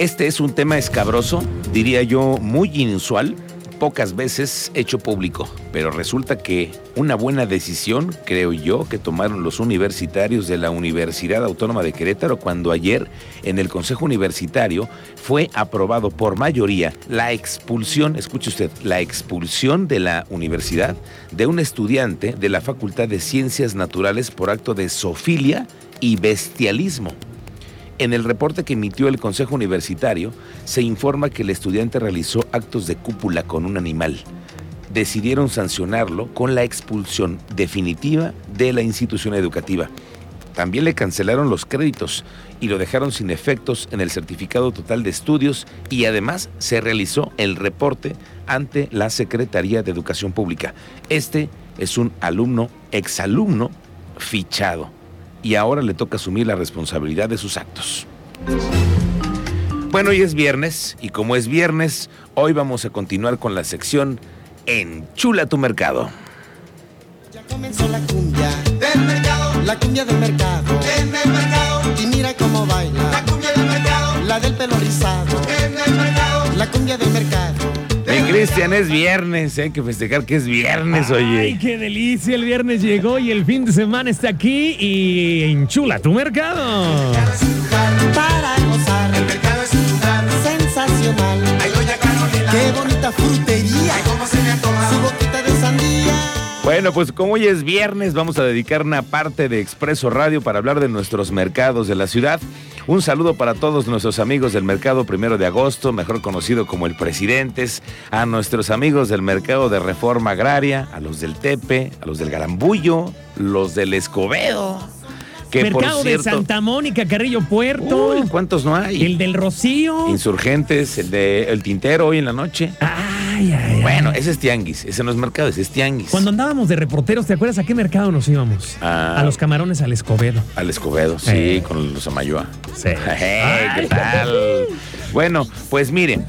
Este es un tema escabroso, diría yo muy inusual, pocas veces hecho público, pero resulta que una buena decisión, creo yo, que tomaron los universitarios de la Universidad Autónoma de Querétaro cuando ayer en el Consejo Universitario fue aprobado por mayoría la expulsión, escuche usted, la expulsión de la universidad de un estudiante de la Facultad de Ciencias Naturales por acto de sofilia y bestialismo. En el reporte que emitió el Consejo Universitario, se informa que el estudiante realizó actos de cúpula con un animal. Decidieron sancionarlo con la expulsión definitiva de la institución educativa. También le cancelaron los créditos y lo dejaron sin efectos en el certificado total de estudios y además se realizó el reporte ante la Secretaría de Educación Pública. Este es un alumno, exalumno, fichado y ahora le toca asumir la responsabilidad de sus actos. Bueno, hoy es viernes y como es viernes, hoy vamos a continuar con la sección Enchula tu mercado. Ya comenzó la cumbia del mercado, la cumbia del mercado, en el mercado. Y mira cómo baila, Cristian, es viernes, hay que festejar que es viernes, oye. Ay, qué delicia, el viernes llegó y el fin de semana está aquí y enchula tu mercado. Para gozar, el mercado es un lugar sensacional. Ay, doña Carolina, qué bonita frutería. Ay, cómo se me antoja. Su boquita de sandía. Bueno, pues como hoy es viernes, vamos a dedicar una parte de Expreso Radio para hablar de nuestros mercados de la ciudad. Un saludo para todos nuestros amigos del mercado primero de agosto, mejor conocido como el Presidentes, a nuestros amigos del mercado de reforma agraria, a los del Tepe, a los del Garambullo, los del Escobedo. Que mercado por cierto, de Santa Mónica, Carrillo Puerto. Uy, ¿cuántos no hay? El del Rocío. Insurgentes, el de El Tintero hoy en la noche. Ay, ay, ay. Bueno, ese es tianguis, ese no es mercado, ese es tianguis. Cuando andábamos de reporteros, ¿te acuerdas a qué mercado nos íbamos? Ah. A los camarones al Escobedo. Al Escobedo, sí, Eh. con los Amayoa. Sí. Hey, ¿Qué tal? Bueno, pues miren,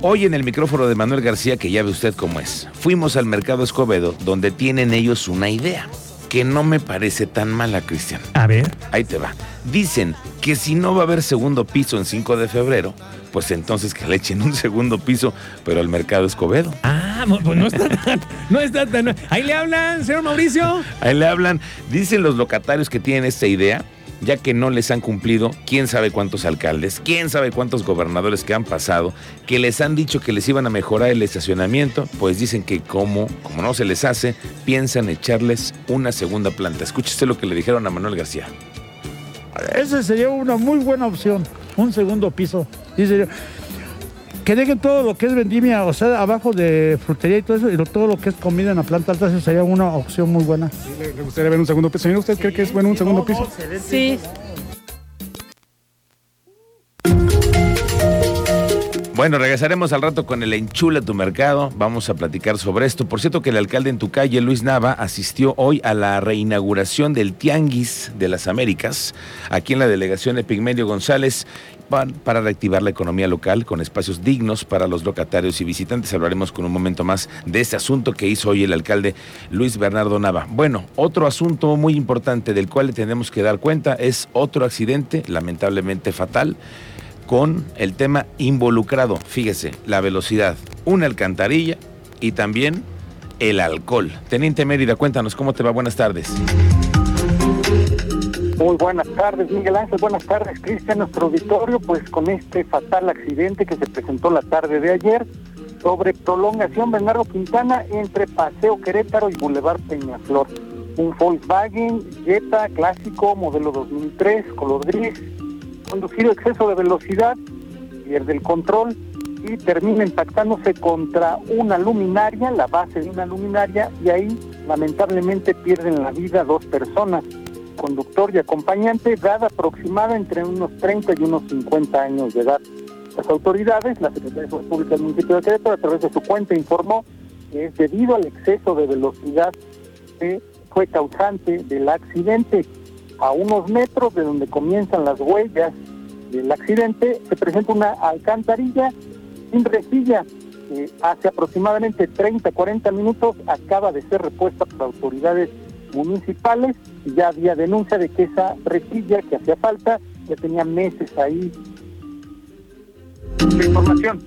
hoy en el micrófono de Manuel García, que ya ve usted cómo es, fuimos al mercado Escobedo, donde tienen ellos una idea, que no me parece tan mala, Cristian. A ver. Ahí te va. Dicen que si no va a haber segundo piso en 5 de febrero, pues entonces que le echen un segundo piso, pero al mercado Escobedo. Ah, pues no está tan. No está tan. Ahí le hablan, señor Mauricio. Ahí le hablan, dicen los locatarios que tienen esta idea, ya que no les han cumplido quién sabe cuántos alcaldes, quién sabe cuántos gobernadores que han pasado, que les han dicho que les iban a mejorar el estacionamiento, pues dicen que como, como no se les hace, piensan echarles una segunda planta. Escúchese lo que le dijeron a Manuel García. Esa sería una muy buena opción, un segundo piso. Sería- Que dejen todo lo que es vendimia, o sea, abajo de frutería y todo eso, y lo- todo lo que es comida en la planta alta, esa sería una opción muy buena. ¿Le le gustaría ver un segundo piso? Señor, ¿usted cree que es bueno un segundo piso? Sí, Bueno, regresaremos al rato con el Enchula tu Mercado. Vamos a platicar sobre esto. Por cierto, que el alcalde en tu calle, Luis Nava, asistió hoy a la reinauguración del Tianguis de las Américas, aquí en la delegación Epigmenio González, pa- para reactivar la economía local con espacios dignos para los locatarios y visitantes. Hablaremos con un momento más de este asunto que hizo hoy el alcalde Luis Bernardo Nava. Bueno, otro asunto muy importante del cual tenemos que dar cuenta es otro accidente, lamentablemente fatal con el tema involucrado. Fíjese, la velocidad, una alcantarilla y también el alcohol. Teniente Mérida, cuéntanos cómo te va. Buenas tardes. Muy buenas tardes, Miguel Ángel. Buenas tardes, Cristian. Nuestro auditorio, pues con este fatal accidente que se presentó la tarde de ayer sobre prolongación Bernardo Quintana entre Paseo Querétaro y Boulevard Peñaflor. Un Volkswagen Jetta clásico modelo 2003, color gris, conducido a exceso de velocidad, pierde el control y termina impactándose contra una luminaria, la base de una luminaria, y ahí lamentablemente pierden la vida dos personas conductor y acompañante, edad aproximada entre unos 30 y unos 50 años de edad. Las autoridades, la Secretaría de Salud Pública del municipio de Querétaro, a través de su cuenta informó que es debido al exceso de velocidad que fue causante del accidente. A unos metros de donde comienzan las huellas del accidente, se presenta una alcantarilla sin rejilla. que hace aproximadamente 30, 40 minutos acaba de ser repuesta por autoridades municipales y ya había denuncia de que esa rejilla que hacía falta ya tenía meses ahí la información.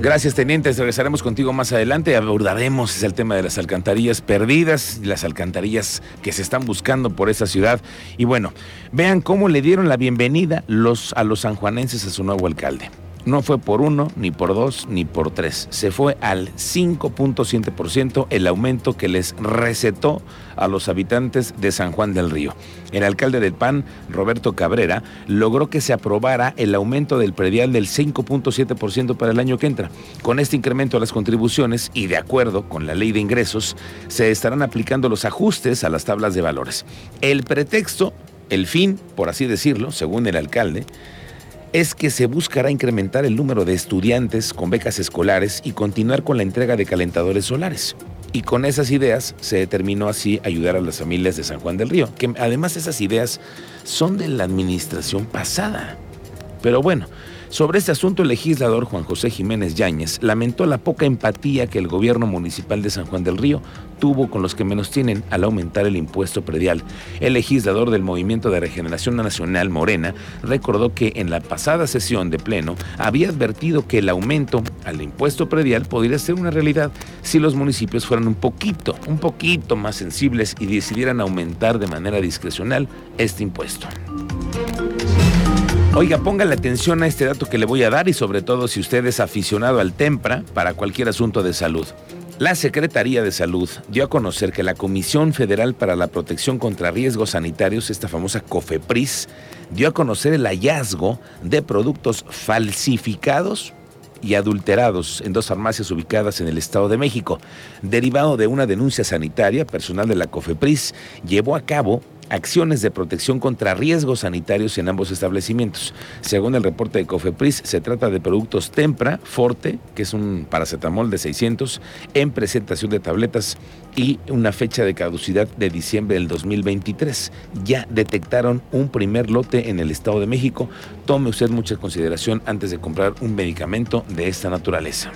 Gracias, tenientes. Regresaremos contigo más adelante. Abordaremos el tema de las alcantarillas perdidas, las alcantarillas que se están buscando por esa ciudad. Y bueno, vean cómo le dieron la bienvenida los, a los sanjuanenses a su nuevo alcalde. No fue por uno, ni por dos, ni por tres. Se fue al 5.7% el aumento que les recetó a los habitantes de San Juan del Río. El alcalde del PAN, Roberto Cabrera, logró que se aprobara el aumento del predial del 5.7% para el año que entra. Con este incremento a las contribuciones y de acuerdo con la ley de ingresos, se estarán aplicando los ajustes a las tablas de valores. El pretexto, el fin, por así decirlo, según el alcalde, es que se buscará incrementar el número de estudiantes con becas escolares y continuar con la entrega de calentadores solares. Y con esas ideas se determinó así ayudar a las familias de San Juan del Río, que además esas ideas son de la administración pasada. Pero bueno, sobre este asunto, el legislador Juan José Jiménez Yáñez lamentó la poca empatía que el gobierno municipal de San Juan del Río tuvo con los que menos tienen al aumentar el impuesto predial. El legislador del Movimiento de Regeneración Nacional Morena recordó que en la pasada sesión de pleno había advertido que el aumento al impuesto predial podría ser una realidad si los municipios fueran un poquito, un poquito más sensibles y decidieran aumentar de manera discrecional este impuesto. Oiga, póngale atención a este dato que le voy a dar y sobre todo si usted es aficionado al TEMPRA para cualquier asunto de salud. La Secretaría de Salud dio a conocer que la Comisión Federal para la Protección contra Riesgos Sanitarios, esta famosa COFEPRIS, dio a conocer el hallazgo de productos falsificados y adulterados en dos farmacias ubicadas en el Estado de México. Derivado de una denuncia sanitaria, personal de la COFEPRIS llevó a cabo acciones de protección contra riesgos sanitarios en ambos establecimientos. Según el reporte de Cofepris, se trata de productos Tempra Forte, que es un paracetamol de 600, en presentación de tabletas y una fecha de caducidad de diciembre del 2023. Ya detectaron un primer lote en el Estado de México. Tome usted mucha consideración antes de comprar un medicamento de esta naturaleza.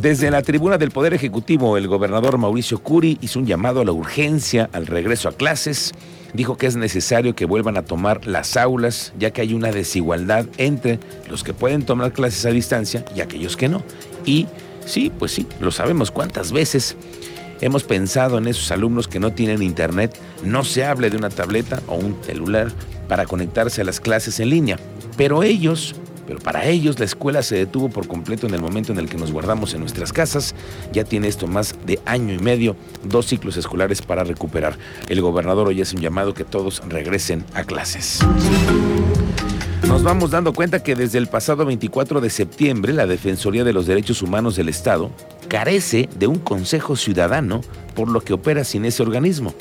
Desde la tribuna del Poder Ejecutivo, el gobernador Mauricio Curi hizo un llamado a la urgencia al regreso a clases. Dijo que es necesario que vuelvan a tomar las aulas, ya que hay una desigualdad entre los que pueden tomar clases a distancia y aquellos que no. Y sí, pues sí, lo sabemos cuántas veces hemos pensado en esos alumnos que no tienen internet, no se hable de una tableta o un celular para conectarse a las clases en línea. Pero ellos pero para ellos la escuela se detuvo por completo en el momento en el que nos guardamos en nuestras casas. Ya tiene esto más de año y medio, dos ciclos escolares para recuperar. El gobernador hoy hace un llamado que todos regresen a clases. Nos vamos dando cuenta que desde el pasado 24 de septiembre la Defensoría de los Derechos Humanos del Estado carece de un Consejo Ciudadano, por lo que opera sin ese organismo.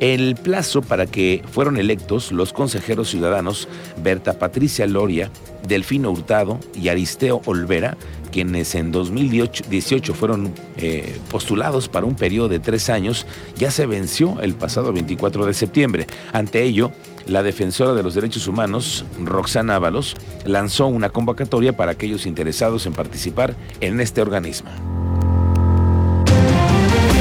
El plazo para que fueron electos los consejeros ciudadanos Berta Patricia Loria, Delfino Hurtado y Aristeo Olvera, quienes en 2018 fueron eh, postulados para un periodo de tres años, ya se venció el pasado 24 de septiembre. Ante ello, la defensora de los derechos humanos, Roxana Ábalos, lanzó una convocatoria para aquellos interesados en participar en este organismo.